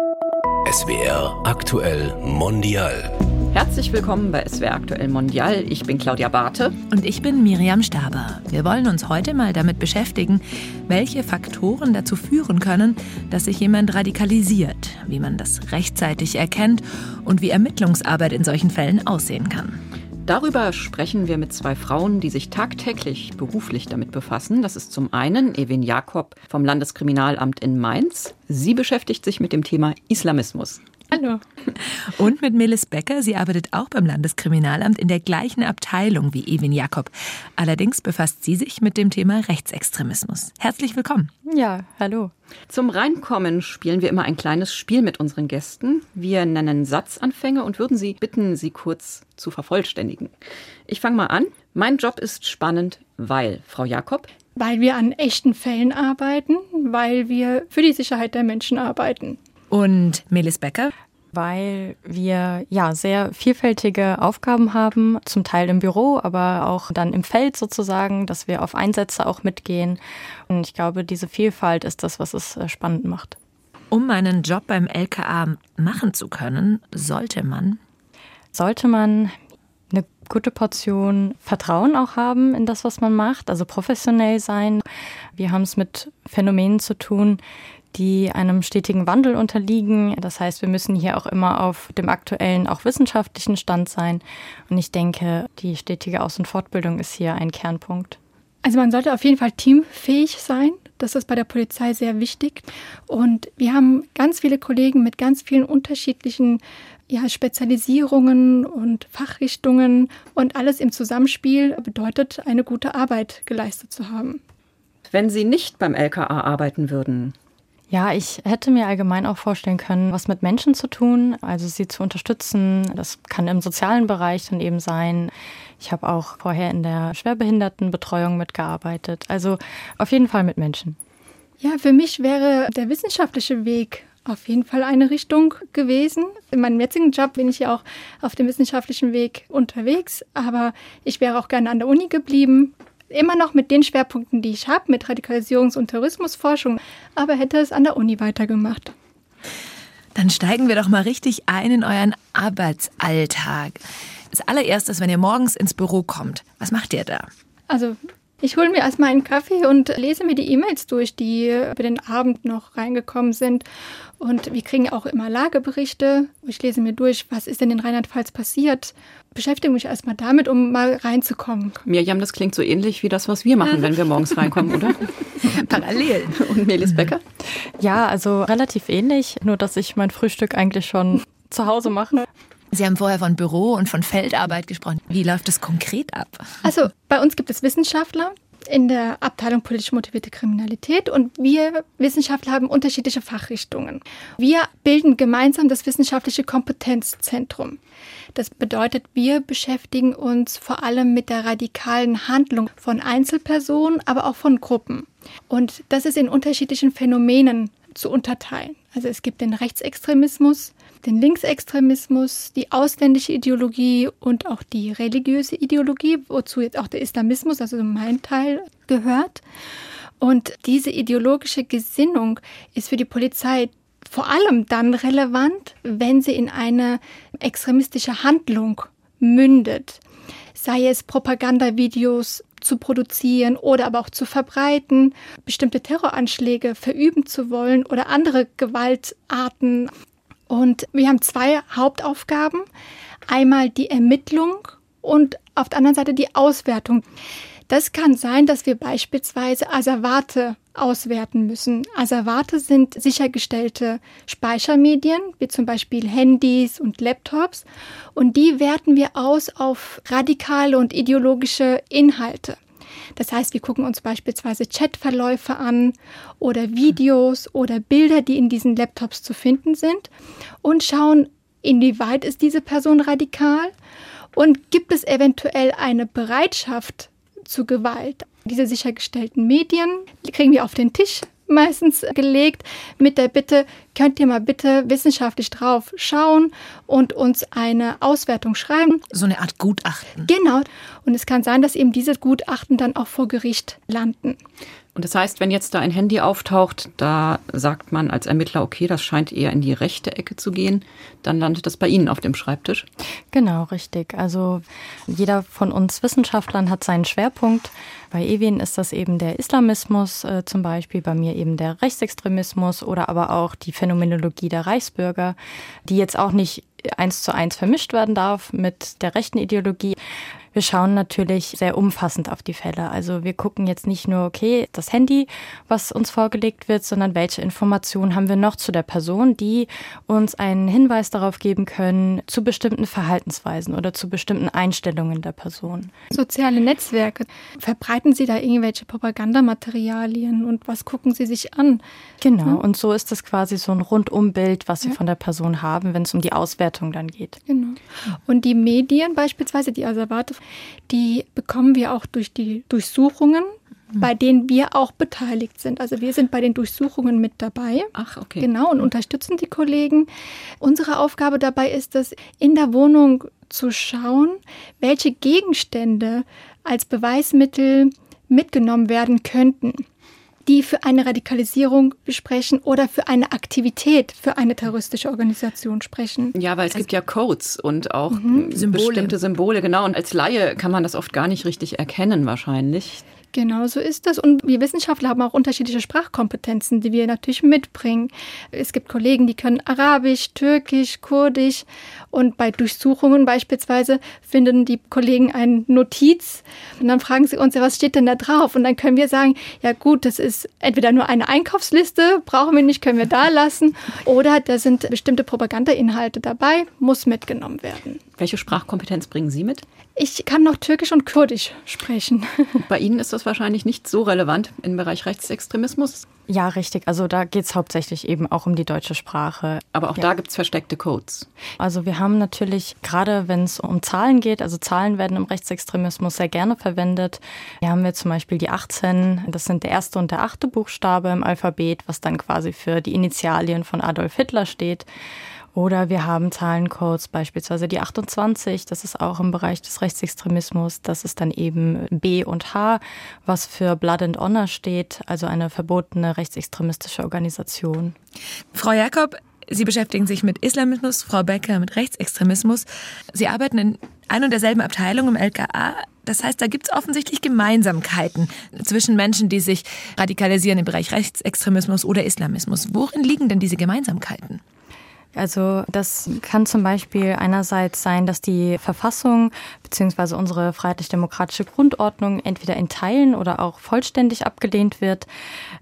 SWR aktuell mondial. Herzlich willkommen bei SWR aktuell mondial. Ich bin Claudia Barthe. Und ich bin Miriam Staber. Wir wollen uns heute mal damit beschäftigen, welche Faktoren dazu führen können, dass sich jemand radikalisiert, wie man das rechtzeitig erkennt und wie Ermittlungsarbeit in solchen Fällen aussehen kann. Darüber sprechen wir mit zwei Frauen, die sich tagtäglich beruflich damit befassen. Das ist zum einen Evin Jakob vom Landeskriminalamt in Mainz. Sie beschäftigt sich mit dem Thema Islamismus. Hallo. Und mit Melis Becker. Sie arbeitet auch beim Landeskriminalamt in der gleichen Abteilung wie Evin Jakob. Allerdings befasst sie sich mit dem Thema Rechtsextremismus. Herzlich willkommen. Ja, hallo. Zum Reinkommen spielen wir immer ein kleines Spiel mit unseren Gästen. Wir nennen Satzanfänge und würden Sie bitten, sie kurz zu vervollständigen. Ich fange mal an. Mein Job ist spannend, weil, Frau Jakob, weil wir an echten Fällen arbeiten, weil wir für die Sicherheit der Menschen arbeiten. Und Melis Becker? weil wir ja sehr vielfältige Aufgaben haben, zum Teil im Büro, aber auch dann im Feld sozusagen, dass wir auf Einsätze auch mitgehen. Und ich glaube, diese Vielfalt ist das, was es äh, spannend macht. Um einen Job beim LKA machen zu können, sollte man sollte man eine gute Portion Vertrauen auch haben in das, was man macht, also professionell sein. Wir haben es mit Phänomenen zu tun, die einem stetigen Wandel unterliegen. Das heißt, wir müssen hier auch immer auf dem aktuellen, auch wissenschaftlichen Stand sein. Und ich denke, die stetige Aus- und Fortbildung ist hier ein Kernpunkt. Also man sollte auf jeden Fall teamfähig sein. Das ist bei der Polizei sehr wichtig. Und wir haben ganz viele Kollegen mit ganz vielen unterschiedlichen ja, Spezialisierungen und Fachrichtungen. Und alles im Zusammenspiel bedeutet, eine gute Arbeit geleistet zu haben. Wenn Sie nicht beim LKA arbeiten würden, ja, ich hätte mir allgemein auch vorstellen können, was mit Menschen zu tun, also sie zu unterstützen. Das kann im sozialen Bereich dann eben sein. Ich habe auch vorher in der Schwerbehindertenbetreuung mitgearbeitet. Also auf jeden Fall mit Menschen. Ja, für mich wäre der wissenschaftliche Weg auf jeden Fall eine Richtung gewesen. In meinem jetzigen Job bin ich ja auch auf dem wissenschaftlichen Weg unterwegs, aber ich wäre auch gerne an der Uni geblieben immer noch mit den Schwerpunkten, die ich habe, mit Radikalisierungs- und Terrorismusforschung, aber hätte es an der Uni weitergemacht. Dann steigen wir doch mal richtig ein in euren Arbeitsalltag. Als allererstes, wenn ihr morgens ins Büro kommt, was macht ihr da? Also ich hole mir erstmal einen Kaffee und lese mir die E-Mails durch, die über den Abend noch reingekommen sind. Und wir kriegen auch immer Lageberichte. Ich lese mir durch, was ist denn in Rheinland-Pfalz passiert. Beschäftige mich erstmal damit, um mal reinzukommen. Mirjam, das klingt so ähnlich wie das, was wir machen, wenn wir morgens reinkommen, oder? Parallel. Und Melis Becker? Ja, also relativ ähnlich, nur dass ich mein Frühstück eigentlich schon zu Hause mache. Sie haben vorher von Büro und von Feldarbeit gesprochen. Wie läuft es konkret ab? Also bei uns gibt es Wissenschaftler in der Abteilung politisch motivierte Kriminalität und wir Wissenschaftler haben unterschiedliche Fachrichtungen. Wir bilden gemeinsam das wissenschaftliche Kompetenzzentrum. Das bedeutet, wir beschäftigen uns vor allem mit der radikalen Handlung von Einzelpersonen, aber auch von Gruppen. Und das ist in unterschiedlichen Phänomenen zu unterteilen. Also es gibt den Rechtsextremismus, den Linksextremismus, die ausländische Ideologie und auch die religiöse Ideologie, wozu jetzt auch der Islamismus, also mein Teil, gehört. Und diese ideologische Gesinnung ist für die Polizei vor allem dann relevant, wenn sie in eine extremistische Handlung mündet. Sei es Propagandavideos zu produzieren oder aber auch zu verbreiten, bestimmte Terroranschläge verüben zu wollen oder andere Gewaltarten und wir haben zwei Hauptaufgaben. Einmal die Ermittlung und auf der anderen Seite die Auswertung. Das kann sein, dass wir beispielsweise Asservate auswerten müssen. Asservate sind sichergestellte Speichermedien, wie zum Beispiel Handys und Laptops. Und die werten wir aus auf radikale und ideologische Inhalte. Das heißt, wir gucken uns beispielsweise Chatverläufe an oder Videos oder Bilder, die in diesen Laptops zu finden sind und schauen, inwieweit ist diese Person radikal und gibt es eventuell eine Bereitschaft zu Gewalt. Diese sichergestellten Medien kriegen wir auf den Tisch meistens gelegt mit der Bitte, könnt ihr mal bitte wissenschaftlich drauf schauen und uns eine Auswertung schreiben. So eine Art Gutachten. Genau. Und es kann sein, dass eben diese Gutachten dann auch vor Gericht landen. Und das heißt, wenn jetzt da ein Handy auftaucht, da sagt man als Ermittler, okay, das scheint eher in die rechte Ecke zu gehen, dann landet das bei Ihnen auf dem Schreibtisch. Genau, richtig. Also jeder von uns Wissenschaftlern hat seinen Schwerpunkt. Bei Ewin ist das eben der Islamismus äh, zum Beispiel, bei mir eben der Rechtsextremismus oder aber auch die Phänomenologie der Reichsbürger, die jetzt auch nicht eins zu eins vermischt werden darf mit der rechten Ideologie. Wir schauen natürlich sehr umfassend auf die Fälle. Also wir gucken jetzt nicht nur, okay, das Handy, was uns vorgelegt wird, sondern welche Informationen haben wir noch zu der Person, die uns einen Hinweis darauf geben können, zu bestimmten Verhaltensweisen oder zu bestimmten Einstellungen der Person. Soziale Netzwerke, verbreiten Sie da irgendwelche Propagandamaterialien und was gucken Sie sich an? Genau, ja? und so ist das quasi so ein Rundumbild, was wir ja. von der Person haben, wenn es um die Auswertung dann geht. Genau. Und die Medien beispielsweise, die Asservate die bekommen wir auch durch die Durchsuchungen, mhm. bei denen wir auch beteiligt sind. Also wir sind bei den Durchsuchungen mit dabei. Ach, okay. Genau, und unterstützen die Kollegen. Unsere Aufgabe dabei ist es, in der Wohnung zu schauen, welche Gegenstände als Beweismittel mitgenommen werden könnten die für eine Radikalisierung sprechen oder für eine Aktivität für eine terroristische Organisation sprechen. Ja, weil es also, gibt ja Codes und auch mhm. Symbole. bestimmte Symbole, genau. Und als Laie kann man das oft gar nicht richtig erkennen wahrscheinlich. Genau so ist das. Und wir Wissenschaftler haben auch unterschiedliche Sprachkompetenzen, die wir natürlich mitbringen. Es gibt Kollegen, die können Arabisch, Türkisch, Kurdisch. Und bei Durchsuchungen beispielsweise finden die Kollegen eine Notiz und dann fragen sie uns, ja, was steht denn da drauf? Und dann können wir sagen, ja gut, das ist entweder nur eine Einkaufsliste, brauchen wir nicht, können wir da lassen. Oder da sind bestimmte Propagandainhalte dabei, muss mitgenommen werden. Welche Sprachkompetenz bringen Sie mit? Ich kann noch Türkisch und Kurdisch sprechen. Bei Ihnen ist das wahrscheinlich nicht so relevant im Bereich Rechtsextremismus. Ja, richtig. Also da geht es hauptsächlich eben auch um die deutsche Sprache. Aber auch ja. da gibt es versteckte Codes. Also wir haben natürlich, gerade wenn es um Zahlen geht, also Zahlen werden im Rechtsextremismus sehr gerne verwendet. Hier haben wir zum Beispiel die 18, das sind der erste und der achte Buchstabe im Alphabet, was dann quasi für die Initialien von Adolf Hitler steht. Oder wir haben Zahlencodes, beispielsweise die 28, das ist auch im Bereich des Rechtsextremismus. Das ist dann eben B und H, was für Blood and Honor steht, also eine verbotene rechtsextremistische Organisation. Frau Jakob, Sie beschäftigen sich mit Islamismus, Frau Becker mit Rechtsextremismus. Sie arbeiten in ein und derselben Abteilung im LKA. Das heißt, da gibt es offensichtlich Gemeinsamkeiten zwischen Menschen, die sich radikalisieren im Bereich Rechtsextremismus oder Islamismus. Worin liegen denn diese Gemeinsamkeiten? Also das kann zum Beispiel einerseits sein, dass die Verfassung bzw. unsere freiheitlich-demokratische Grundordnung entweder in Teilen oder auch vollständig abgelehnt wird.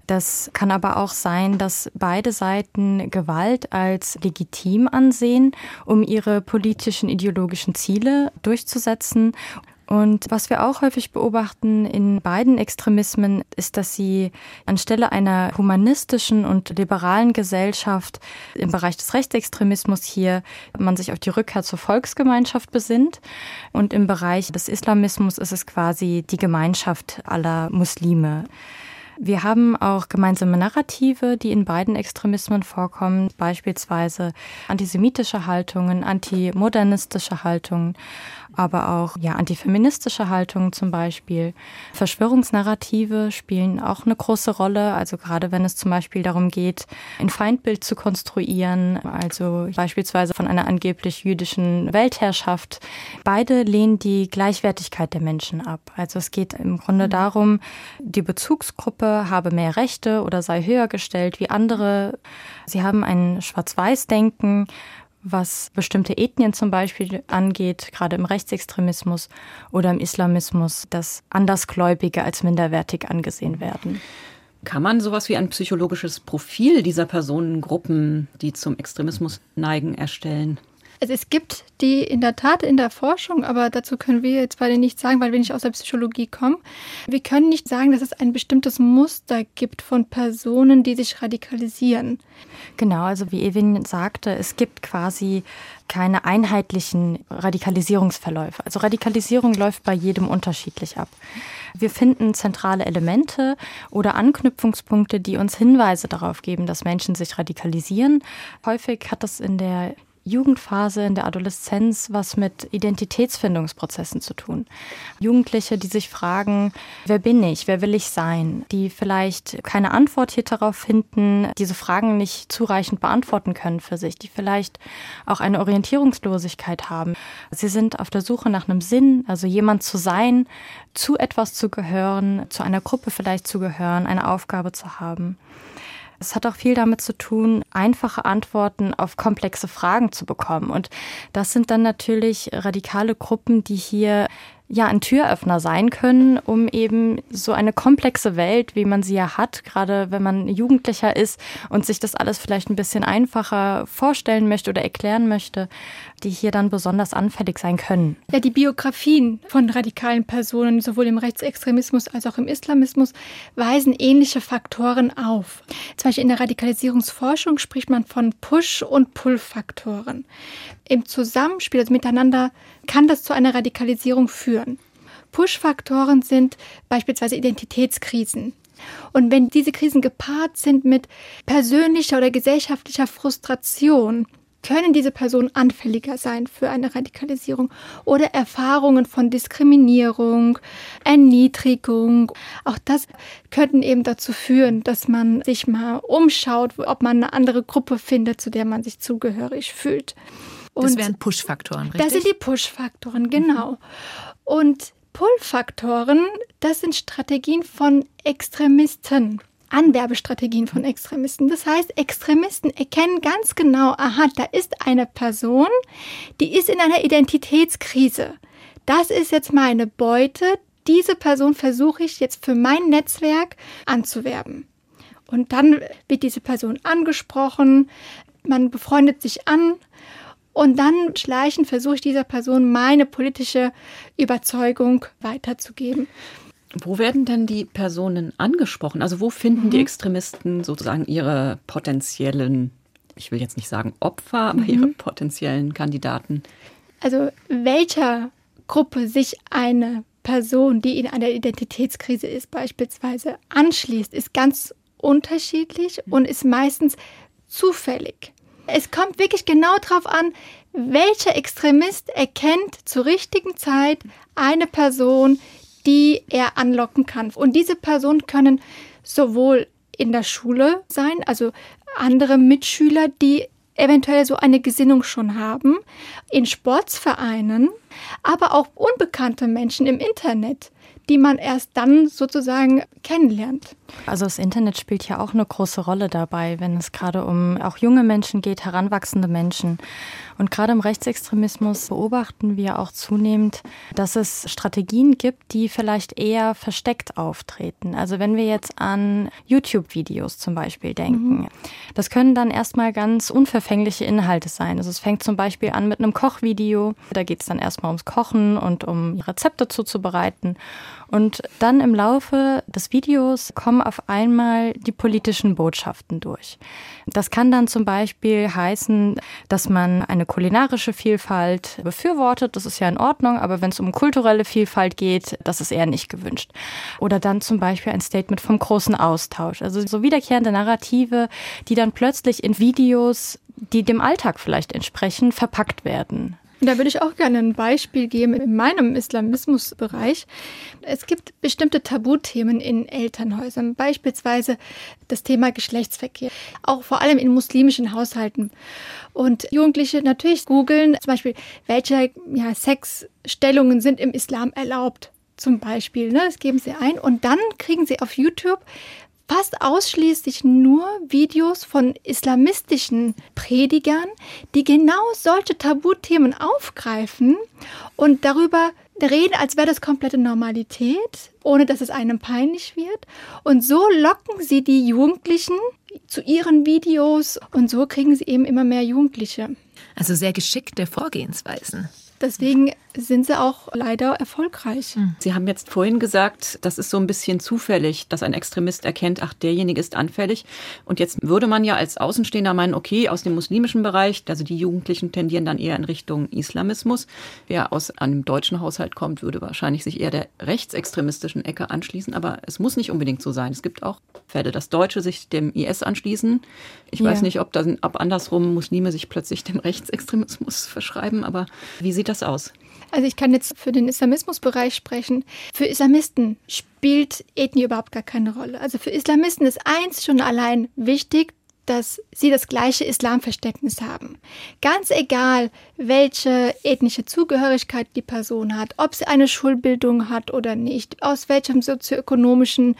Das kann aber auch sein, dass beide Seiten Gewalt als legitim ansehen, um ihre politischen ideologischen Ziele durchzusetzen und was wir auch häufig beobachten in beiden Extremismen ist, dass sie anstelle einer humanistischen und liberalen Gesellschaft im Bereich des Rechtsextremismus hier man sich auf die Rückkehr zur Volksgemeinschaft besinnt. Und im Bereich des Islamismus ist es quasi die Gemeinschaft aller Muslime. Wir haben auch gemeinsame Narrative, die in beiden Extremismen vorkommen, beispielsweise antisemitische Haltungen, antimodernistische Haltungen aber auch ja, antifeministische Haltungen zum Beispiel. Verschwörungsnarrative spielen auch eine große Rolle, also gerade wenn es zum Beispiel darum geht, ein Feindbild zu konstruieren, also beispielsweise von einer angeblich jüdischen Weltherrschaft. Beide lehnen die Gleichwertigkeit der Menschen ab. Also es geht im Grunde mhm. darum, die Bezugsgruppe habe mehr Rechte oder sei höher gestellt wie andere. Sie haben ein Schwarz-Weiß-Denken was bestimmte Ethnien zum Beispiel angeht, gerade im Rechtsextremismus oder im Islamismus, dass Andersgläubige als minderwertig angesehen werden. Kann man sowas wie ein psychologisches Profil dieser Personengruppen, die zum Extremismus neigen, erstellen? Also es gibt die in der Tat in der Forschung, aber dazu können wir jetzt beide nicht sagen, weil wir nicht aus der Psychologie kommen. Wir können nicht sagen, dass es ein bestimmtes Muster gibt von Personen, die sich radikalisieren. Genau, also wie Ewin sagte, es gibt quasi keine einheitlichen Radikalisierungsverläufe. Also Radikalisierung läuft bei jedem unterschiedlich ab. Wir finden zentrale Elemente oder Anknüpfungspunkte, die uns Hinweise darauf geben, dass Menschen sich radikalisieren. Häufig hat das in der Jugendphase, in der Adoleszenz was mit Identitätsfindungsprozessen zu tun. Jugendliche, die sich fragen, wer bin ich, wer will ich sein, die vielleicht keine Antwort hier darauf finden, diese Fragen nicht zureichend beantworten können für sich, die vielleicht auch eine Orientierungslosigkeit haben. Sie sind auf der Suche nach einem Sinn, also jemand zu sein, zu etwas zu gehören, zu einer Gruppe vielleicht zu gehören, eine Aufgabe zu haben. Es hat auch viel damit zu tun, einfache Antworten auf komplexe Fragen zu bekommen. Und das sind dann natürlich radikale Gruppen, die hier ja ein Türöffner sein können, um eben so eine komplexe Welt, wie man sie ja hat, gerade wenn man Jugendlicher ist und sich das alles vielleicht ein bisschen einfacher vorstellen möchte oder erklären möchte, die hier dann besonders anfällig sein können. Ja, die Biografien von radikalen Personen, sowohl im Rechtsextremismus als auch im Islamismus, weisen ähnliche Faktoren auf. Zum Beispiel in der Radikalisierungsforschung spricht man von Push- und Pull-Faktoren. Im Zusammenspiel, also miteinander, kann das zu einer Radikalisierung führen. Push-Faktoren sind beispielsweise Identitätskrisen. Und wenn diese Krisen gepaart sind mit persönlicher oder gesellschaftlicher Frustration, können diese Personen anfälliger sein für eine Radikalisierung oder Erfahrungen von Diskriminierung, Erniedrigung. Auch das könnten eben dazu führen, dass man sich mal umschaut, ob man eine andere Gruppe findet, zu der man sich zugehörig fühlt. Und das wären Push-Faktoren, richtig? Das sind die Push-Faktoren, genau. Und Pull-Faktoren, das sind Strategien von Extremisten. Anwerbestrategien von Extremisten. Das heißt, Extremisten erkennen ganz genau, aha, da ist eine Person, die ist in einer Identitätskrise. Das ist jetzt meine Beute. Diese Person versuche ich jetzt für mein Netzwerk anzuwerben. Und dann wird diese Person angesprochen, man befreundet sich an und dann schleichend versuche ich dieser Person meine politische Überzeugung weiterzugeben. Wo werden denn die Personen angesprochen? Also wo finden mhm. die Extremisten sozusagen ihre potenziellen, ich will jetzt nicht sagen Opfer, aber mhm. ihre potenziellen Kandidaten? Also welcher Gruppe sich eine Person, die in einer Identitätskrise ist, beispielsweise anschließt, ist ganz unterschiedlich und ist meistens zufällig. Es kommt wirklich genau darauf an, welcher Extremist erkennt zur richtigen Zeit eine Person, die er anlocken kann. Und diese Personen können sowohl in der Schule sein, also andere Mitschüler, die eventuell so eine Gesinnung schon haben, in Sportsvereinen, aber auch unbekannte Menschen im Internet, die man erst dann sozusagen kennenlernt. Also das Internet spielt ja auch eine große Rolle dabei, wenn es gerade um auch junge Menschen geht, heranwachsende Menschen. Und gerade im Rechtsextremismus beobachten wir auch zunehmend, dass es Strategien gibt, die vielleicht eher versteckt auftreten. Also wenn wir jetzt an YouTube-Videos zum Beispiel denken, mhm. das können dann erstmal ganz unverfängliche Inhalte sein. Also es fängt zum Beispiel an mit einem Kochvideo. Da geht es dann erstmal ums Kochen und um Rezepte zuzubereiten. Und dann im Laufe des Videos kommen auf einmal die politischen Botschaften durch. Das kann dann zum Beispiel heißen, dass man eine kulinarische Vielfalt befürwortet. Das ist ja in Ordnung, aber wenn es um kulturelle Vielfalt geht, das ist eher nicht gewünscht. Oder dann zum Beispiel ein Statement vom großen Austausch. Also so wiederkehrende Narrative, die dann plötzlich in Videos, die dem Alltag vielleicht entsprechen, verpackt werden. Da würde ich auch gerne ein Beispiel geben in meinem Islamismusbereich. Es gibt bestimmte Tabuthemen in Elternhäusern, beispielsweise das Thema Geschlechtsverkehr, auch vor allem in muslimischen Haushalten. Und Jugendliche natürlich googeln zum Beispiel, welche ja, Sexstellungen sind im Islam erlaubt zum Beispiel. Ne? Das geben sie ein und dann kriegen sie auf YouTube fast ausschließlich nur Videos von islamistischen Predigern, die genau solche Tabuthemen aufgreifen und darüber reden, als wäre das komplette Normalität, ohne dass es einem peinlich wird. Und so locken sie die Jugendlichen zu ihren Videos und so kriegen sie eben immer mehr Jugendliche. Also sehr geschickte Vorgehensweisen. Deswegen sind sie auch leider erfolgreich. Hm. Sie haben jetzt vorhin gesagt, das ist so ein bisschen zufällig, dass ein Extremist erkennt, ach, derjenige ist anfällig. Und jetzt würde man ja als Außenstehender meinen, okay, aus dem muslimischen Bereich, also die Jugendlichen tendieren dann eher in Richtung Islamismus. Wer aus einem deutschen Haushalt kommt, würde wahrscheinlich sich eher der rechtsextremistischen Ecke anschließen. Aber es muss nicht unbedingt so sein. Es gibt auch Fälle, dass Deutsche sich dem IS anschließen. Ich ja. weiß nicht, ob, dann, ob andersrum Muslime sich plötzlich dem Rechtsextremismus verschreiben, aber wie sieht das aus? Also ich kann jetzt für den Islamismusbereich sprechen. Für Islamisten spielt Ethnie überhaupt gar keine Rolle. Also für Islamisten ist eins schon allein wichtig, dass sie das gleiche Islamverständnis haben. Ganz egal, welche ethnische Zugehörigkeit die Person hat, ob sie eine Schulbildung hat oder nicht, aus welchem sozioökonomischen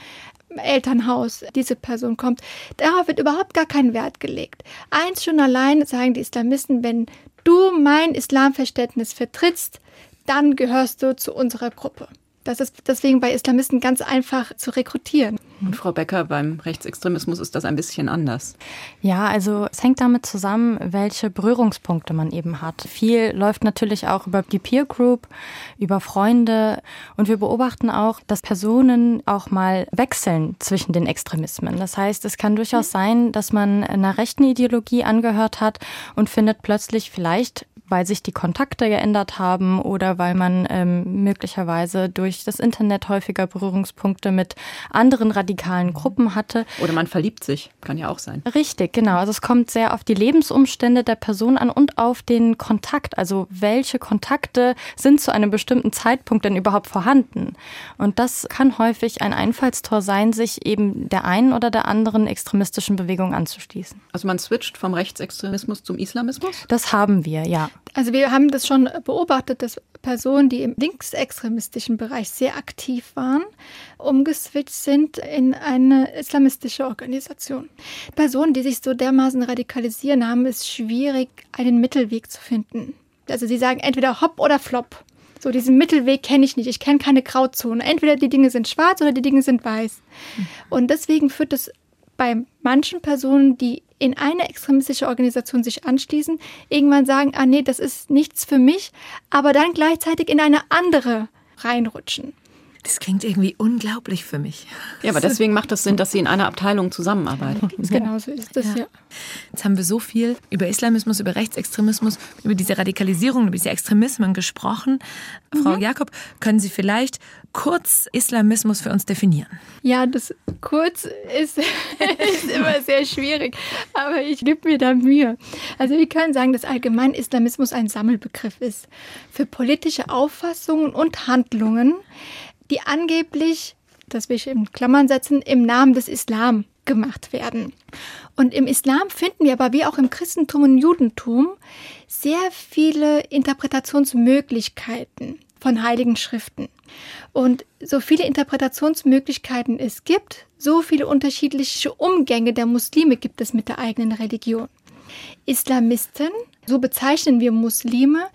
Elternhaus diese Person kommt, darauf wird überhaupt gar kein Wert gelegt. Eins schon allein sagen die Islamisten, wenn du mein Islamverständnis vertrittst, dann gehörst du zu unserer Gruppe. Das ist deswegen bei Islamisten ganz einfach zu rekrutieren. Und Frau Becker, beim Rechtsextremismus ist das ein bisschen anders. Ja, also es hängt damit zusammen, welche Berührungspunkte man eben hat. Viel läuft natürlich auch über die Peer Group, über Freunde. Und wir beobachten auch, dass Personen auch mal wechseln zwischen den Extremismen. Das heißt, es kann durchaus sein, dass man einer rechten Ideologie angehört hat und findet plötzlich vielleicht weil sich die Kontakte geändert haben oder weil man ähm, möglicherweise durch das Internet häufiger Berührungspunkte mit anderen radikalen Gruppen hatte. Oder man verliebt sich, kann ja auch sein. Richtig, genau. Also es kommt sehr auf die Lebensumstände der Person an und auf den Kontakt. Also welche Kontakte sind zu einem bestimmten Zeitpunkt denn überhaupt vorhanden? Und das kann häufig ein Einfallstor sein, sich eben der einen oder der anderen extremistischen Bewegung anzuschließen. Also man switcht vom Rechtsextremismus zum Islamismus? Das haben wir, ja. Also wir haben das schon beobachtet, dass Personen, die im linksextremistischen Bereich sehr aktiv waren, umgeswitcht sind in eine islamistische Organisation. Personen, die sich so dermaßen radikalisieren, haben es schwierig, einen Mittelweg zu finden. Also sie sagen entweder hopp oder flop. So diesen Mittelweg kenne ich nicht. Ich kenne keine Grauzone. Entweder die Dinge sind schwarz oder die Dinge sind weiß. Mhm. Und deswegen führt es bei manchen Personen, die in eine extremistische Organisation sich anschließen, irgendwann sagen, ah nee, das ist nichts für mich, aber dann gleichzeitig in eine andere reinrutschen. Das klingt irgendwie unglaublich für mich. Ja, aber deswegen macht es Sinn, dass Sie in einer Abteilung zusammenarbeiten. Genau so ist das, ja. ja. Jetzt haben wir so viel über Islamismus, über Rechtsextremismus, über diese Radikalisierung, über diese Extremismen gesprochen. Mhm. Frau Jakob, können Sie vielleicht kurz Islamismus für uns definieren? Ja, das kurz ist, ist immer sehr schwierig, aber ich gebe mir da Mühe. Also wir können sagen, dass allgemein Islamismus ein Sammelbegriff ist für politische Auffassungen und Handlungen, die angeblich, das will ich in Klammern setzen, im Namen des Islam gemacht werden. Und im Islam finden wir aber wie auch im Christentum und Judentum sehr viele Interpretationsmöglichkeiten von heiligen Schriften. Und so viele Interpretationsmöglichkeiten es gibt, so viele unterschiedliche Umgänge der Muslime gibt es mit der eigenen Religion. Islamisten, so bezeichnen wir Muslime,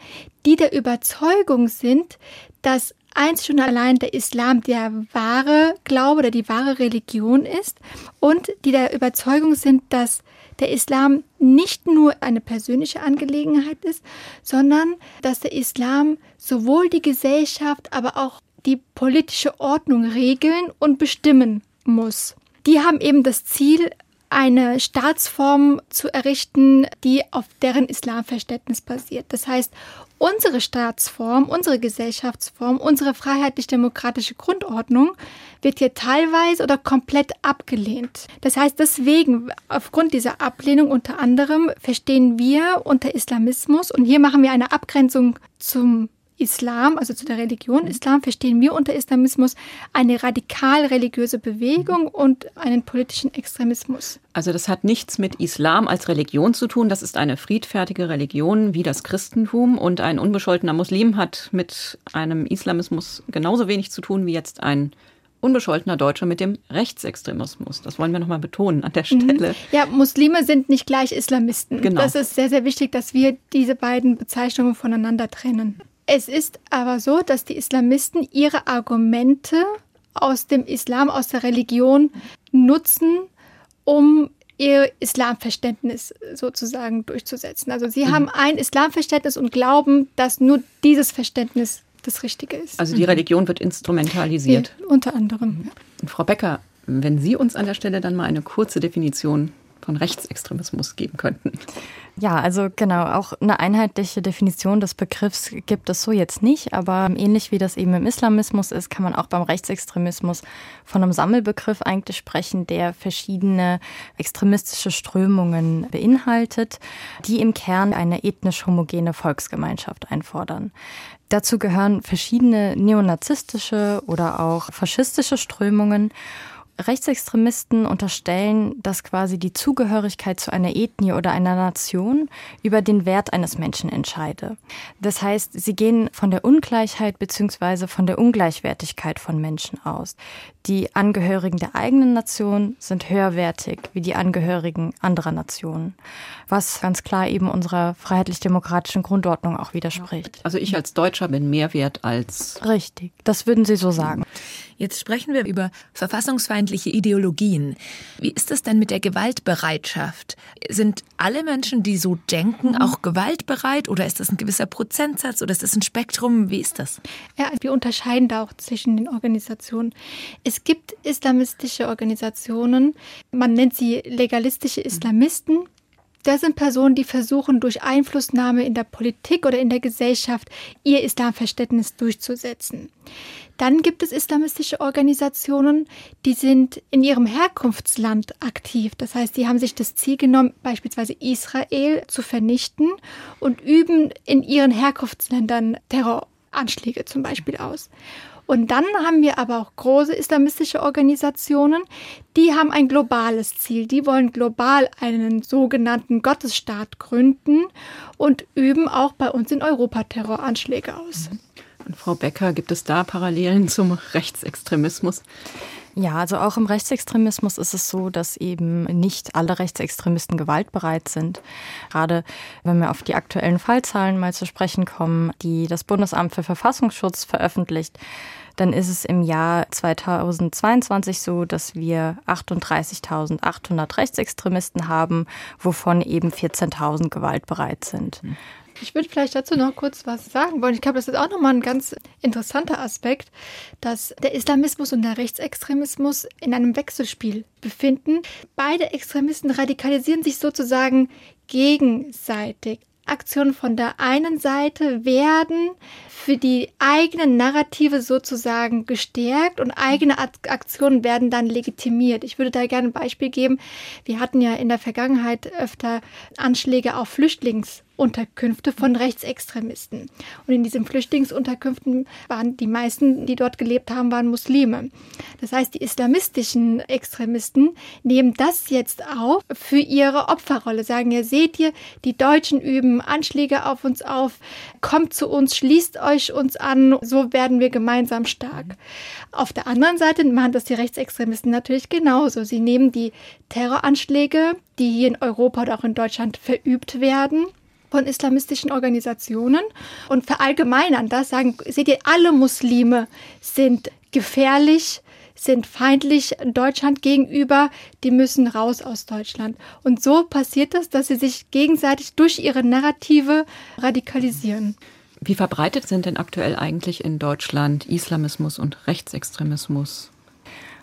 die der Überzeugung sind, dass eins schon allein der Islam der wahre Glaube oder die wahre Religion ist und die der Überzeugung sind, dass der Islam nicht nur eine persönliche Angelegenheit ist, sondern dass der Islam sowohl die Gesellschaft, aber auch die politische Ordnung regeln und bestimmen muss. Die haben eben das Ziel, eine Staatsform zu errichten, die auf deren Islamverständnis basiert. Das heißt, unsere Staatsform, unsere Gesellschaftsform, unsere freiheitlich-demokratische Grundordnung wird hier teilweise oder komplett abgelehnt. Das heißt, deswegen, aufgrund dieser Ablehnung unter anderem, verstehen wir unter Islamismus, und hier machen wir eine Abgrenzung zum Islam, also zu der Religion Islam, verstehen wir unter Islamismus eine radikal religiöse Bewegung und einen politischen Extremismus. Also das hat nichts mit Islam als Religion zu tun. Das ist eine friedfertige Religion wie das Christentum. Und ein unbescholtener Muslim hat mit einem Islamismus genauso wenig zu tun wie jetzt ein unbescholtener Deutscher mit dem Rechtsextremismus. Das wollen wir nochmal betonen an der mhm. Stelle. Ja, Muslime sind nicht gleich Islamisten. Genau. Das ist sehr, sehr wichtig, dass wir diese beiden Bezeichnungen voneinander trennen. Es ist aber so, dass die Islamisten ihre Argumente aus dem Islam, aus der Religion nutzen, um ihr Islamverständnis sozusagen durchzusetzen. Also sie mhm. haben ein Islamverständnis und glauben, dass nur dieses Verständnis das Richtige ist. Also die Religion wird instrumentalisiert. Ja, unter anderem. Ja. Frau Becker, wenn Sie uns an der Stelle dann mal eine kurze Definition von Rechtsextremismus geben könnten. Ja, also genau, auch eine einheitliche Definition des Begriffs gibt es so jetzt nicht, aber ähnlich wie das eben im Islamismus ist, kann man auch beim Rechtsextremismus von einem Sammelbegriff eigentlich sprechen, der verschiedene extremistische Strömungen beinhaltet, die im Kern eine ethnisch homogene Volksgemeinschaft einfordern. Dazu gehören verschiedene neonazistische oder auch faschistische Strömungen Rechtsextremisten unterstellen, dass quasi die Zugehörigkeit zu einer Ethnie oder einer Nation über den Wert eines Menschen entscheide. Das heißt, sie gehen von der Ungleichheit bzw. von der Ungleichwertigkeit von Menschen aus. Die Angehörigen der eigenen Nation sind höherwertig wie die Angehörigen anderer Nationen, was ganz klar eben unserer freiheitlich-demokratischen Grundordnung auch widerspricht. Also ich als Deutscher bin mehr wert als. Richtig, das würden Sie so sagen. Jetzt sprechen wir über verfassungsfeindliche Ideologien. Wie ist es denn mit der Gewaltbereitschaft? Sind alle Menschen, die so denken, mhm. auch gewaltbereit oder ist das ein gewisser Prozentsatz oder ist das ein Spektrum? Wie ist das? Ja, wir unterscheiden da auch zwischen den Organisationen. Es gibt islamistische Organisationen, man nennt sie legalistische Islamisten. Das sind Personen, die versuchen, durch Einflussnahme in der Politik oder in der Gesellschaft ihr Islamverständnis durchzusetzen. Dann gibt es islamistische Organisationen, die sind in ihrem Herkunftsland aktiv. Das heißt, die haben sich das Ziel genommen, beispielsweise Israel zu vernichten und üben in ihren Herkunftsländern Terroranschläge zum Beispiel aus. Und dann haben wir aber auch große islamistische Organisationen, die haben ein globales Ziel. Die wollen global einen sogenannten Gottesstaat gründen und üben auch bei uns in Europa Terroranschläge aus. Und Frau Becker, gibt es da Parallelen zum Rechtsextremismus? Ja, also auch im Rechtsextremismus ist es so, dass eben nicht alle Rechtsextremisten gewaltbereit sind. Gerade wenn wir auf die aktuellen Fallzahlen mal zu sprechen kommen, die das Bundesamt für Verfassungsschutz veröffentlicht, dann ist es im Jahr 2022 so, dass wir 38.800 Rechtsextremisten haben, wovon eben 14.000 gewaltbereit sind. Ich würde vielleicht dazu noch kurz was sagen wollen. Ich glaube, das ist auch nochmal ein ganz interessanter Aspekt, dass der Islamismus und der Rechtsextremismus in einem Wechselspiel befinden. Beide Extremisten radikalisieren sich sozusagen gegenseitig. Aktionen von der einen Seite werden für die eigenen Narrative sozusagen gestärkt und eigene Aktionen werden dann legitimiert. Ich würde da gerne ein Beispiel geben. Wir hatten ja in der Vergangenheit öfter Anschläge auf Flüchtlings Unterkünfte von Rechtsextremisten. Und in diesen Flüchtlingsunterkünften waren die meisten, die dort gelebt haben, waren Muslime. Das heißt, die islamistischen Extremisten nehmen das jetzt auf für ihre Opferrolle, sagen ja, seht ihr, die Deutschen üben Anschläge auf uns auf, kommt zu uns, schließt euch uns an, so werden wir gemeinsam stark. Auf der anderen Seite machen das die Rechtsextremisten natürlich genauso. Sie nehmen die Terroranschläge, die hier in Europa oder auch in Deutschland verübt werden, von islamistischen Organisationen und verallgemeinern das, sagen, seht ihr, alle Muslime sind gefährlich, sind feindlich Deutschland gegenüber, die müssen raus aus Deutschland. Und so passiert das, dass sie sich gegenseitig durch ihre Narrative radikalisieren. Wie verbreitet sind denn aktuell eigentlich in Deutschland Islamismus und Rechtsextremismus?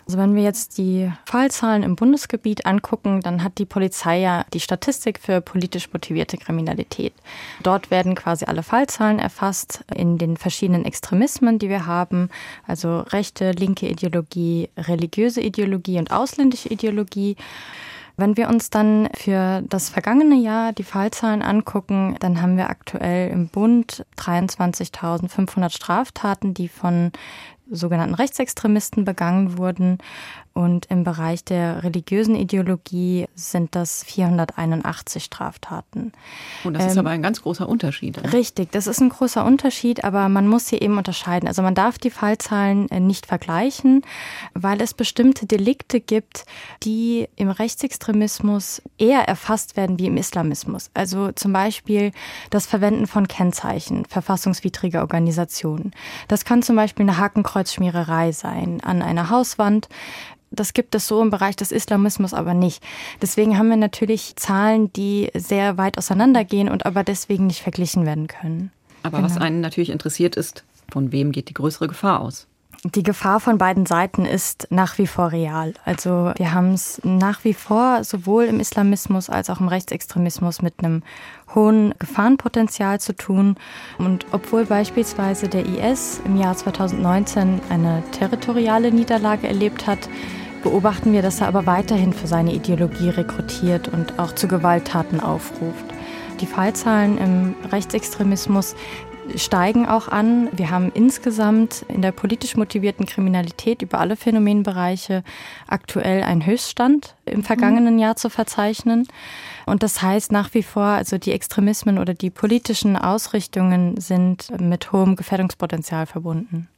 Also wenn wir jetzt die Fallzahlen im Bundesgebiet angucken, dann hat die Polizei ja die Statistik für politisch motivierte Kriminalität. Dort werden quasi alle Fallzahlen erfasst in den verschiedenen Extremismen, die wir haben, also rechte, linke Ideologie, religiöse Ideologie und ausländische Ideologie. Wenn wir uns dann für das vergangene Jahr die Fallzahlen angucken, dann haben wir aktuell im Bund 23.500 Straftaten, die von sogenannten Rechtsextremisten begangen wurden. Und im Bereich der religiösen Ideologie sind das 481 Straftaten. Und das ähm, ist aber ein ganz großer Unterschied. Oder? Richtig, das ist ein großer Unterschied, aber man muss hier eben unterscheiden. Also man darf die Fallzahlen äh, nicht vergleichen, weil es bestimmte Delikte gibt, die im Rechtsextremismus eher erfasst werden wie im Islamismus. Also zum Beispiel das Verwenden von Kennzeichen verfassungswidriger Organisationen. Das kann zum Beispiel eine Hakenkreuzschmiererei sein an einer Hauswand Das gibt es so im Bereich des Islamismus aber nicht. Deswegen haben wir natürlich Zahlen, die sehr weit auseinandergehen und aber deswegen nicht verglichen werden können. Aber genau. was einen natürlich interessiert ist, von wem geht die größere Gefahr aus? Die Gefahr von beiden Seiten ist nach wie vor real. Also wir haben es nach wie vor sowohl im Islamismus als auch im Rechtsextremismus mit einem hohen Gefahrenpotenzial zu tun. Und obwohl beispielsweise der IS im Jahr 2019 eine territoriale Niederlage erlebt hat, beobachten wir, dass er aber weiterhin für seine Ideologie rekrutiert und auch zu Gewalttaten aufruft. Die Fallzahlen im Rechtsextremismus steigen auch an. Wir haben insgesamt in der politisch motivierten Kriminalität über alle Phänomenbereiche aktuell einen Höchststand im vergangenen Jahr zu verzeichnen. Und das heißt nach wie vor, also die Extremismen oder die politischen Ausrichtungen sind mit hohem Gefährdungspotenzial verbunden.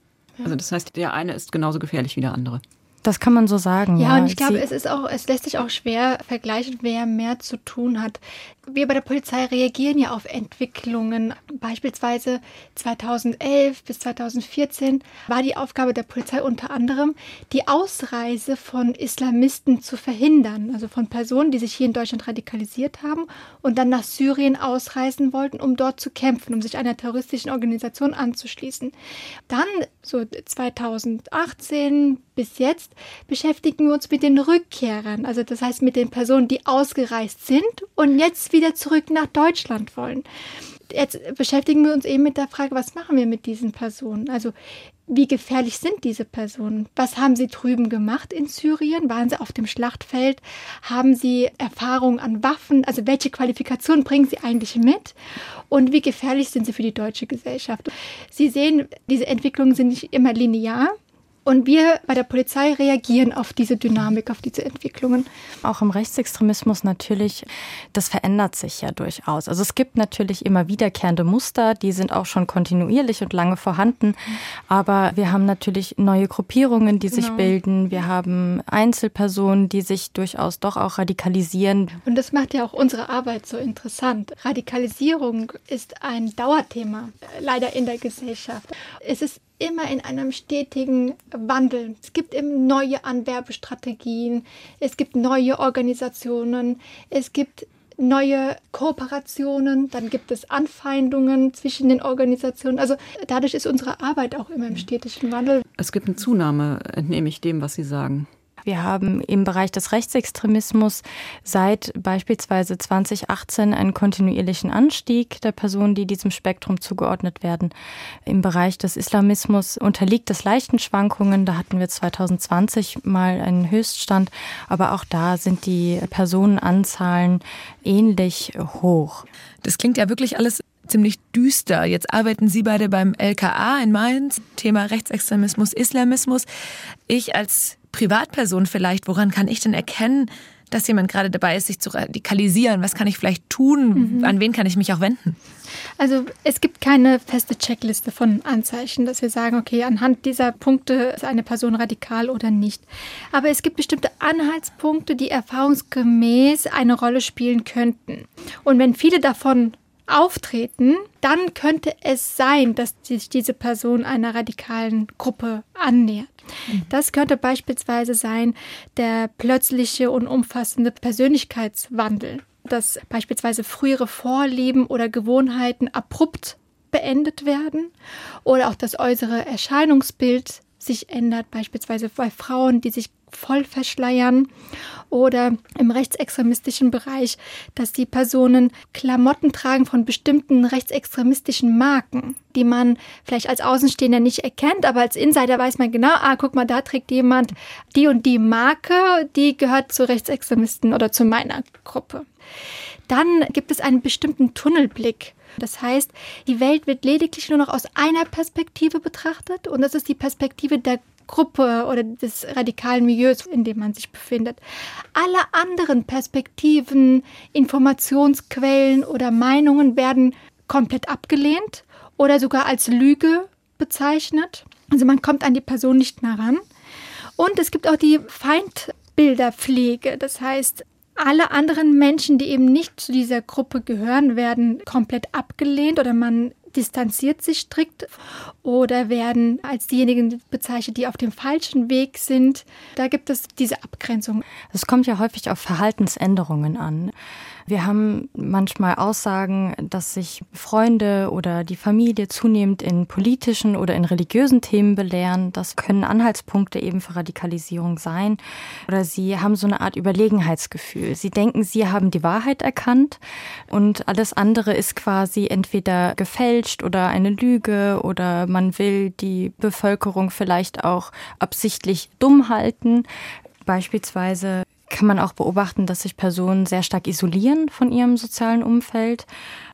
Also das heißt, der eine ist genauso gefährlich wie der andere. Das kann man so sagen. Ja, ja. und ich glaube, es ist auch, es lässt sich auch schwer vergleichen, wer mehr zu tun hat. Wir bei der Polizei reagieren ja auf Entwicklungen. Beispielsweise 2011 bis 2014 war die Aufgabe der Polizei unter anderem, die Ausreise von Islamisten zu verhindern. Also von Personen, die sich hier in Deutschland radikalisiert haben und dann nach Syrien ausreisen wollten, um dort zu kämpfen, um sich einer terroristischen Organisation anzuschließen. Dann, so 2018 bis jetzt, beschäftigen wir uns mit den Rückkehrern. Also das heißt mit den Personen, die ausgereist sind und jetzt wieder zurück nach Deutschland wollen. Jetzt beschäftigen wir uns eben mit der Frage, was machen wir mit diesen Personen? Also wie gefährlich sind diese Personen? Was haben sie drüben gemacht in Syrien? Waren sie auf dem Schlachtfeld? Haben sie Erfahrung an Waffen? Also welche Qualifikationen bringen sie eigentlich mit? Und wie gefährlich sind sie für die deutsche Gesellschaft? Sie sehen, diese Entwicklungen sind nicht immer linear. Und wir bei der Polizei reagieren auf diese Dynamik, auf diese Entwicklungen. Auch im Rechtsextremismus natürlich, das verändert sich ja durchaus. Also es gibt natürlich immer wiederkehrende Muster, die sind auch schon kontinuierlich und lange vorhanden. Aber wir haben natürlich neue Gruppierungen, die sich genau. bilden. Wir haben Einzelpersonen, die sich durchaus doch auch radikalisieren. Und das macht ja auch unsere Arbeit so interessant. Radikalisierung ist ein Dauerthema, leider in der Gesellschaft. Es ist immer in einem stetigen Wandel. Es gibt eben neue Anwerbestrategien, es gibt neue Organisationen, es gibt neue Kooperationen, dann gibt es Anfeindungen zwischen den Organisationen. Also dadurch ist unsere Arbeit auch immer im stetigen Wandel. Es gibt eine Zunahme, entnehme ich dem, was Sie sagen. Wir haben im Bereich des Rechtsextremismus seit beispielsweise 2018 einen kontinuierlichen Anstieg der Personen, die diesem Spektrum zugeordnet werden. Im Bereich des Islamismus unterliegt es leichten Schwankungen. Da hatten wir 2020 mal einen Höchststand, aber auch da sind die Personenanzahlen ähnlich hoch. Das klingt ja wirklich alles ziemlich düster. Jetzt arbeiten Sie beide beim LKA in Mainz, Thema Rechtsextremismus, Islamismus. Ich als Privatperson vielleicht, woran kann ich denn erkennen, dass jemand gerade dabei ist, sich zu radikalisieren? Was kann ich vielleicht tun? Mhm. An wen kann ich mich auch wenden? Also es gibt keine feste Checkliste von Anzeichen, dass wir sagen, okay, anhand dieser Punkte ist eine Person radikal oder nicht. Aber es gibt bestimmte Anhaltspunkte, die erfahrungsgemäß eine Rolle spielen könnten. Und wenn viele davon auftreten, dann könnte es sein, dass sich diese Person einer radikalen Gruppe annähert. Mhm. Das könnte beispielsweise sein der plötzliche und umfassende Persönlichkeitswandel, dass beispielsweise frühere Vorlieben oder Gewohnheiten abrupt beendet werden oder auch das äußere Erscheinungsbild sich ändert, beispielsweise bei Frauen, die sich voll verschleiern oder im rechtsextremistischen Bereich, dass die Personen Klamotten tragen von bestimmten rechtsextremistischen Marken, die man vielleicht als Außenstehender nicht erkennt, aber als Insider weiß man genau, ah, guck mal, da trägt jemand die und die Marke, die gehört zu Rechtsextremisten oder zu meiner Gruppe. Dann gibt es einen bestimmten Tunnelblick. Das heißt, die Welt wird lediglich nur noch aus einer Perspektive betrachtet und das ist die Perspektive der Gruppe oder des radikalen Milieus, in dem man sich befindet. Alle anderen Perspektiven, Informationsquellen oder Meinungen werden komplett abgelehnt oder sogar als Lüge bezeichnet. Also man kommt an die Person nicht mehr ran. Und es gibt auch die Feindbilderpflege. Das heißt, alle anderen Menschen, die eben nicht zu dieser Gruppe gehören, werden komplett abgelehnt oder man distanziert sich strikt oder werden als diejenigen bezeichnet, die auf dem falschen Weg sind. Da gibt es diese Abgrenzung. Es kommt ja häufig auf Verhaltensänderungen an. Wir haben manchmal Aussagen, dass sich Freunde oder die Familie zunehmend in politischen oder in religiösen Themen belehren. Das können Anhaltspunkte eben für Radikalisierung sein. Oder sie haben so eine Art Überlegenheitsgefühl. Sie denken, sie haben die Wahrheit erkannt und alles andere ist quasi entweder gefälscht oder eine Lüge oder man will die Bevölkerung vielleicht auch absichtlich dumm halten. Beispielsweise kann man auch beobachten, dass sich Personen sehr stark isolieren von ihrem sozialen Umfeld.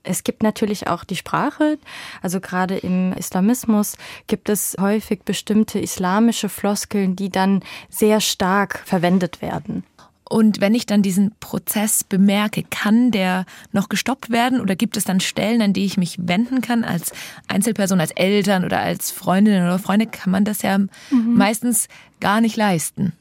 Es gibt natürlich auch die Sprache. Also gerade im Islamismus gibt es häufig bestimmte islamische Floskeln, die dann sehr stark verwendet werden. Und wenn ich dann diesen Prozess bemerke, kann der noch gestoppt werden oder gibt es dann Stellen, an die ich mich wenden kann als Einzelperson, als Eltern oder als Freundin oder Freunde, kann man das ja mhm. meistens gar nicht leisten.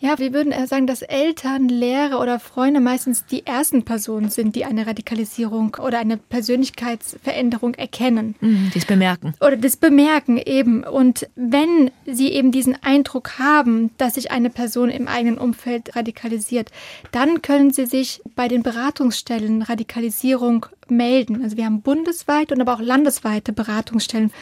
Ja, wir würden sagen, dass Eltern, Lehrer oder Freunde meistens die ersten Personen sind, die eine Radikalisierung oder eine Persönlichkeitsveränderung erkennen. Mhm, das bemerken. Oder das bemerken eben. Und wenn sie eben diesen Eindruck haben, dass sich eine Person im eigenen Umfeld radikalisiert, dann können sie sich bei den Beratungsstellen Radikalisierung melden. Also wir haben bundesweit und aber auch landesweite Beratungsstellen.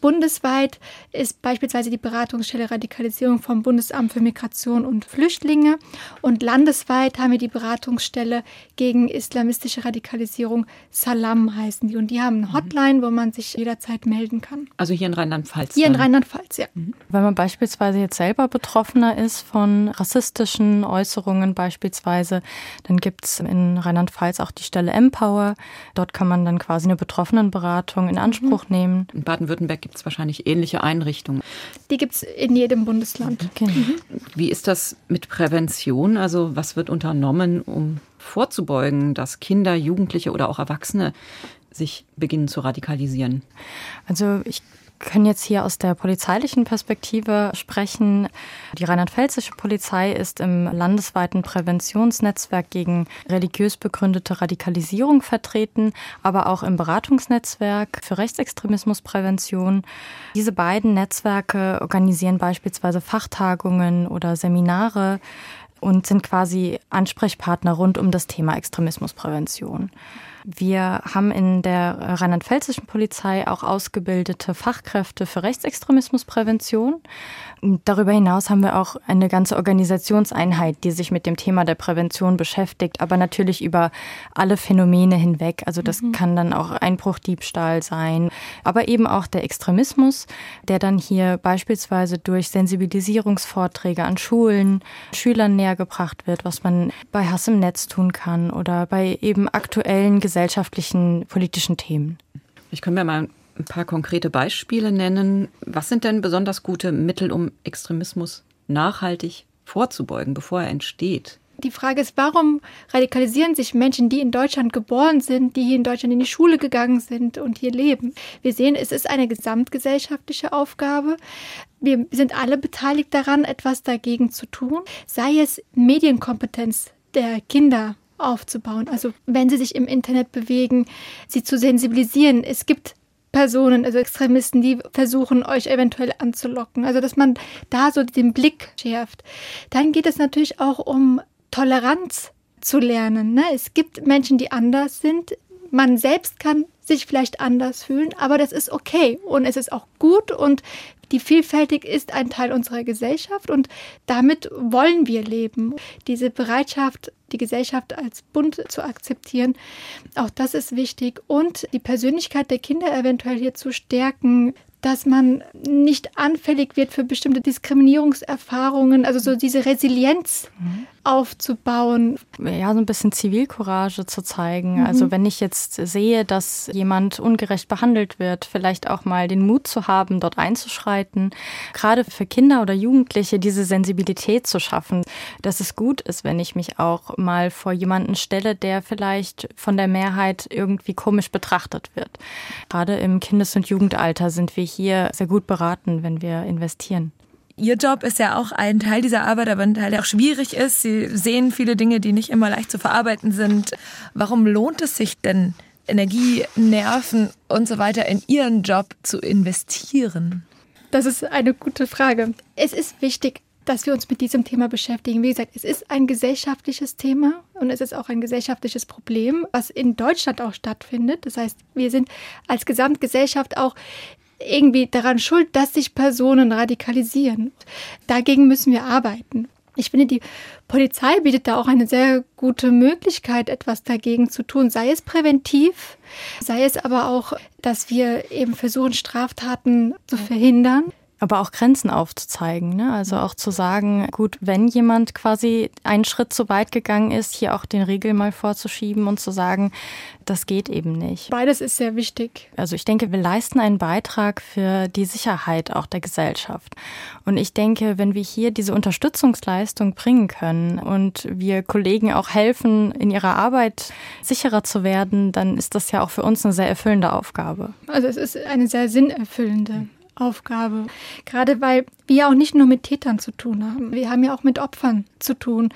Bundesweit ist beispielsweise die Beratungsstelle Radikalisierung vom Bundesamt für Migration und Flüchtlinge und landesweit haben wir die Beratungsstelle gegen islamistische Radikalisierung. Salam heißen die und die haben eine Hotline, wo man sich jederzeit melden kann. Also hier in Rheinland-Pfalz. Hier in Rheinland-Pfalz, ja. Mhm. Wenn man beispielsweise jetzt selber Betroffener ist von rassistischen Äußerungen beispielsweise, dann gibt es in Rheinland-Pfalz auch die Stelle Empower. Dort kann man dann quasi eine Betroffenenberatung in Anspruch mhm. nehmen. In Baden-Württemberg gibt es wahrscheinlich ähnliche Einrichtungen. Die gibt es in jedem Bundesland. Okay. Mhm. Wie ist das mit Prävention? Also was wird unternommen, um vorzubeugen, dass Kinder, Jugendliche oder auch Erwachsene sich beginnen zu radikalisieren? Also ich können jetzt hier aus der polizeilichen Perspektive sprechen. Die rheinland-pfälzische Polizei ist im landesweiten Präventionsnetzwerk gegen religiös begründete Radikalisierung vertreten, aber auch im Beratungsnetzwerk für Rechtsextremismusprävention. Diese beiden Netzwerke organisieren beispielsweise Fachtagungen oder Seminare und sind quasi Ansprechpartner rund um das Thema Extremismusprävention. Wir haben in der rheinland-pfälzischen Polizei auch ausgebildete Fachkräfte für Rechtsextremismusprävention. Darüber hinaus haben wir auch eine ganze Organisationseinheit, die sich mit dem Thema der Prävention beschäftigt, aber natürlich über alle Phänomene hinweg. Also das mhm. kann dann auch Einbruchdiebstahl sein, aber eben auch der Extremismus, der dann hier beispielsweise durch Sensibilisierungsvorträge an Schulen Schülern nähergebracht wird, was man bei Hass im Netz tun kann oder bei eben aktuellen gesellschaftlichen, politischen Themen. Ich kann mir mal ein paar konkrete Beispiele nennen. Was sind denn besonders gute Mittel, um Extremismus nachhaltig vorzubeugen, bevor er entsteht? Die Frage ist, warum radikalisieren sich Menschen, die in Deutschland geboren sind, die hier in Deutschland in die Schule gegangen sind und hier leben? Wir sehen, es ist eine gesamtgesellschaftliche Aufgabe. Wir sind alle beteiligt daran, etwas dagegen zu tun, sei es Medienkompetenz der Kinder aufzubauen. Also wenn sie sich im Internet bewegen, sie zu sensibilisieren. Es gibt Personen, also Extremisten, die versuchen, euch eventuell anzulocken. Also, dass man da so den Blick schärft. Dann geht es natürlich auch um Toleranz zu lernen. Ne? Es gibt Menschen, die anders sind. Man selbst kann sich vielleicht anders fühlen, aber das ist okay und es ist auch gut und die Vielfältig ist ein Teil unserer Gesellschaft und damit wollen wir leben. Diese Bereitschaft, die Gesellschaft als bunt zu akzeptieren, auch das ist wichtig. Und die Persönlichkeit der Kinder eventuell hier zu stärken, dass man nicht anfällig wird für bestimmte Diskriminierungserfahrungen, also so diese Resilienz mhm. Aufzubauen. Ja, so ein bisschen Zivilcourage zu zeigen. Mhm. Also wenn ich jetzt sehe, dass jemand ungerecht behandelt wird, vielleicht auch mal den Mut zu haben, dort einzuschreiten. Gerade für Kinder oder Jugendliche diese Sensibilität zu schaffen, dass es gut ist, wenn ich mich auch mal vor jemanden stelle, der vielleicht von der Mehrheit irgendwie komisch betrachtet wird. Gerade im Kindes- und Jugendalter sind wir hier sehr gut beraten, wenn wir investieren. Ihr Job ist ja auch ein Teil dieser Arbeit, aber ein Teil, der auch schwierig ist. Sie sehen viele Dinge, die nicht immer leicht zu verarbeiten sind. Warum lohnt es sich denn, Energie, Nerven und so weiter in ihren Job zu investieren? Das ist eine gute Frage. Es ist wichtig, dass wir uns mit diesem Thema beschäftigen. Wie gesagt, es ist ein gesellschaftliches Thema und es ist auch ein gesellschaftliches Problem, was in Deutschland auch stattfindet. Das heißt, wir sind als Gesamtgesellschaft auch irgendwie daran schuld, dass sich Personen radikalisieren. Dagegen müssen wir arbeiten. Ich finde, die Polizei bietet da auch eine sehr gute Möglichkeit, etwas dagegen zu tun, sei es präventiv, sei es aber auch, dass wir eben versuchen, Straftaten zu verhindern aber auch Grenzen aufzuzeigen. Ne? Also auch zu sagen, gut, wenn jemand quasi einen Schritt zu weit gegangen ist, hier auch den Riegel mal vorzuschieben und zu sagen, das geht eben nicht. Beides ist sehr wichtig. Also ich denke, wir leisten einen Beitrag für die Sicherheit auch der Gesellschaft. Und ich denke, wenn wir hier diese Unterstützungsleistung bringen können und wir Kollegen auch helfen, in ihrer Arbeit sicherer zu werden, dann ist das ja auch für uns eine sehr erfüllende Aufgabe. Also es ist eine sehr sinnerfüllende Aufgabe. Gerade weil wir auch nicht nur mit Tätern zu tun haben. Wir haben ja auch mit Opfern zu tun,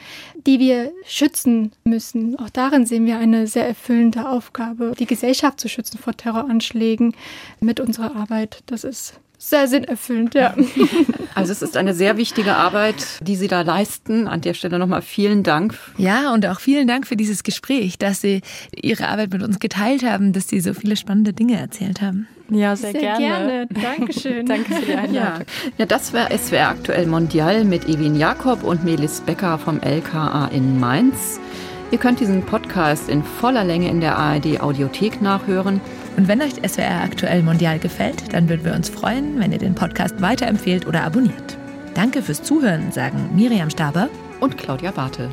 die wir schützen müssen. Auch darin sehen wir eine sehr erfüllende Aufgabe, die Gesellschaft zu schützen vor Terroranschlägen mit unserer Arbeit. Das ist sehr sinnerfüllend, ja. Also es ist eine sehr wichtige Arbeit, die Sie da leisten. An der Stelle nochmal vielen Dank. Ja, und auch vielen Dank für dieses Gespräch, dass Sie Ihre Arbeit mit uns geteilt haben, dass Sie so viele spannende Dinge erzählt haben. Ja, sehr, sehr gerne. gerne. Dankeschön. Danke für die Einladung. Ja, ja das war SWR Aktuell Mondial mit Evin Jakob und Melis Becker vom LKA in Mainz. Ihr könnt diesen Podcast in voller Länge in der ARD Audiothek nachhören. Und wenn euch SWR aktuell mondial gefällt, dann würden wir uns freuen, wenn ihr den Podcast weiterempfehlt oder abonniert. Danke fürs Zuhören, sagen Miriam Staber und Claudia Bartel.